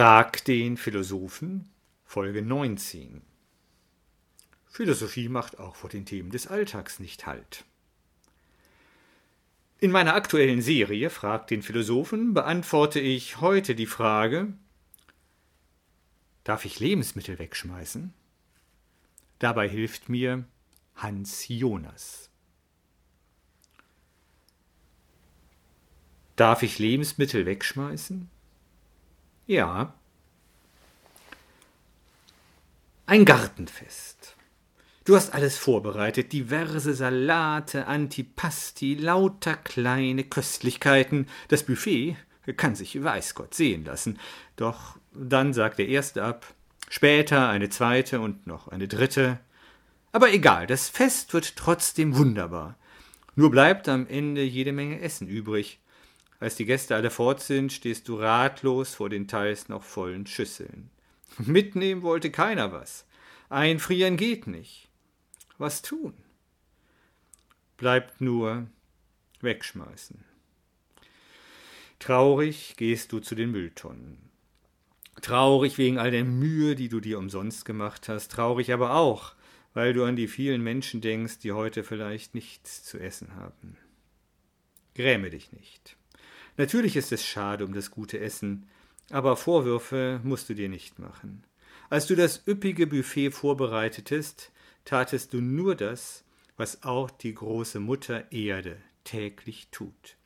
Frag den Philosophen, Folge 19. Philosophie macht auch vor den Themen des Alltags nicht Halt. In meiner aktuellen Serie Frag den Philosophen beantworte ich heute die Frage, darf ich Lebensmittel wegschmeißen? Dabei hilft mir Hans Jonas. Darf ich Lebensmittel wegschmeißen? Ja. Ein Gartenfest. Du hast alles vorbereitet, diverse Salate, Antipasti, lauter kleine Köstlichkeiten. Das Buffet kann sich weiß Gott sehen lassen. Doch dann sagt der erste ab, später eine zweite und noch eine dritte. Aber egal, das Fest wird trotzdem wunderbar. Nur bleibt am Ende jede Menge Essen übrig. Als die Gäste alle fort sind, stehst du ratlos vor den teils noch vollen Schüsseln. Mitnehmen wollte keiner was. Einfrieren geht nicht. Was tun? Bleibt nur wegschmeißen. Traurig gehst du zu den Mülltonnen. Traurig wegen all der Mühe, die du dir umsonst gemacht hast, traurig aber auch, weil du an die vielen Menschen denkst, die heute vielleicht nichts zu essen haben. Gräme dich nicht. Natürlich ist es schade um das gute Essen, aber Vorwürfe musst du dir nicht machen. Als du das üppige Buffet vorbereitetest, tatest du nur das, was auch die große Mutter Erde täglich tut.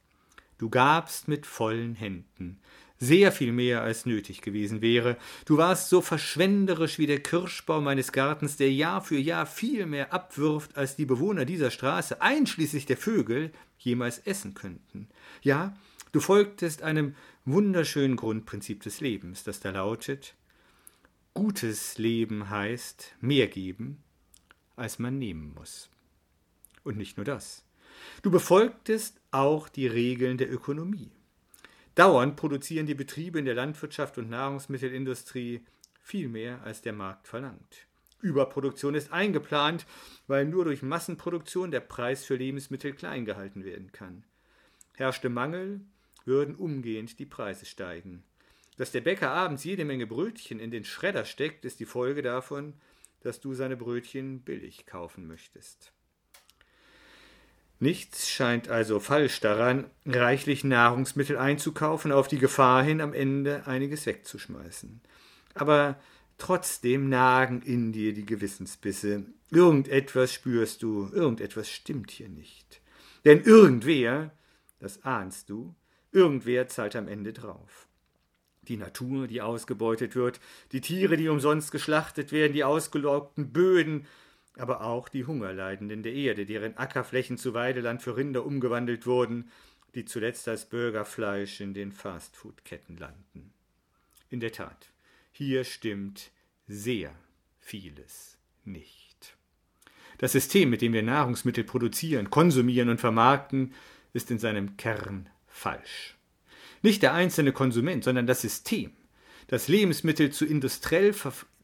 Du gabst mit vollen Händen, sehr viel mehr als nötig gewesen wäre. Du warst so verschwenderisch wie der Kirschbaum meines Gartens, der Jahr für Jahr viel mehr abwirft, als die Bewohner dieser Straße, einschließlich der Vögel, jemals essen könnten. Ja, Du folgtest einem wunderschönen Grundprinzip des Lebens, das da lautet, gutes Leben heißt mehr geben, als man nehmen muss. Und nicht nur das. Du befolgtest auch die Regeln der Ökonomie. Dauernd produzieren die Betriebe in der Landwirtschaft und Nahrungsmittelindustrie viel mehr, als der Markt verlangt. Überproduktion ist eingeplant, weil nur durch Massenproduktion der Preis für Lebensmittel klein gehalten werden kann. Herrschte Mangel, würden umgehend die Preise steigen. Dass der Bäcker abends jede Menge Brötchen in den Schredder steckt, ist die Folge davon, dass du seine Brötchen billig kaufen möchtest. Nichts scheint also falsch daran, reichlich Nahrungsmittel einzukaufen, auf die Gefahr hin, am Ende einiges wegzuschmeißen. Aber trotzdem nagen in dir die Gewissensbisse. Irgendetwas spürst du, irgendetwas stimmt hier nicht. Denn irgendwer, das ahnst du, Irgendwer zahlt am Ende drauf. Die Natur, die ausgebeutet wird, die Tiere, die umsonst geschlachtet werden, die ausgelockten Böden, aber auch die Hungerleidenden der Erde, deren Ackerflächen zu Weideland für Rinder umgewandelt wurden, die zuletzt als Bürgerfleisch in den Fastfood-Ketten landen. In der Tat, hier stimmt sehr vieles nicht. Das System, mit dem wir Nahrungsmittel produzieren, konsumieren und vermarkten, ist in seinem Kern falsch. Nicht der einzelne Konsument, sondern das System, das Lebensmittel zu industriell,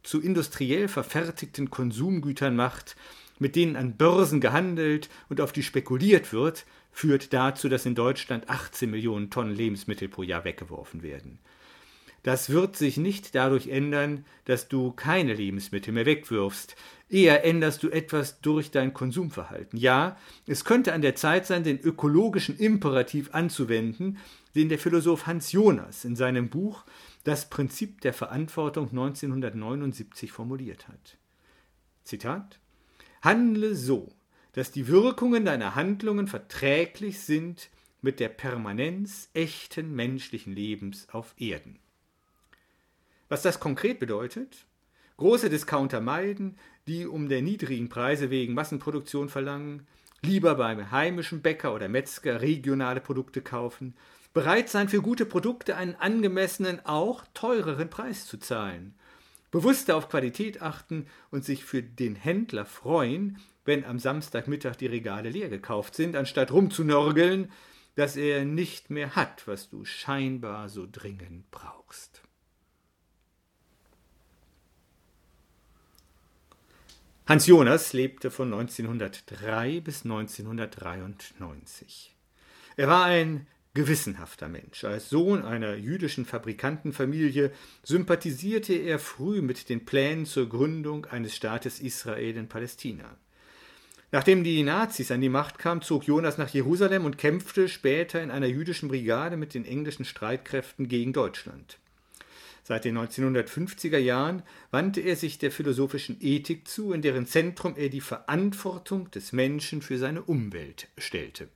zu industriell verfertigten Konsumgütern macht, mit denen an Börsen gehandelt und auf die spekuliert wird, führt dazu, dass in Deutschland 18 Millionen Tonnen Lebensmittel pro Jahr weggeworfen werden. Das wird sich nicht dadurch ändern, dass du keine Lebensmittel mehr wegwirfst. Eher änderst du etwas durch dein Konsumverhalten. Ja, es könnte an der Zeit sein, den ökologischen Imperativ anzuwenden, den der Philosoph Hans Jonas in seinem Buch Das Prinzip der Verantwortung 1979 formuliert hat. Zitat Handle so, dass die Wirkungen deiner Handlungen verträglich sind mit der Permanenz echten menschlichen Lebens auf Erden. Was das konkret bedeutet? Große Discounter meiden, die um der niedrigen Preise wegen Massenproduktion verlangen, lieber beim heimischen Bäcker oder Metzger regionale Produkte kaufen, bereit sein für gute Produkte einen angemessenen, auch teureren Preis zu zahlen, bewusster auf Qualität achten und sich für den Händler freuen, wenn am Samstagmittag die Regale leer gekauft sind, anstatt rumzunörgeln, dass er nicht mehr hat, was du scheinbar so dringend brauchst. Hans Jonas lebte von 1903 bis 1993. Er war ein gewissenhafter Mensch. Als Sohn einer jüdischen Fabrikantenfamilie sympathisierte er früh mit den Plänen zur Gründung eines Staates Israel in Palästina. Nachdem die Nazis an die Macht kamen, zog Jonas nach Jerusalem und kämpfte später in einer jüdischen Brigade mit den englischen Streitkräften gegen Deutschland. Seit den 1950er Jahren wandte er sich der philosophischen Ethik zu, in deren Zentrum er die Verantwortung des Menschen für seine Umwelt stellte.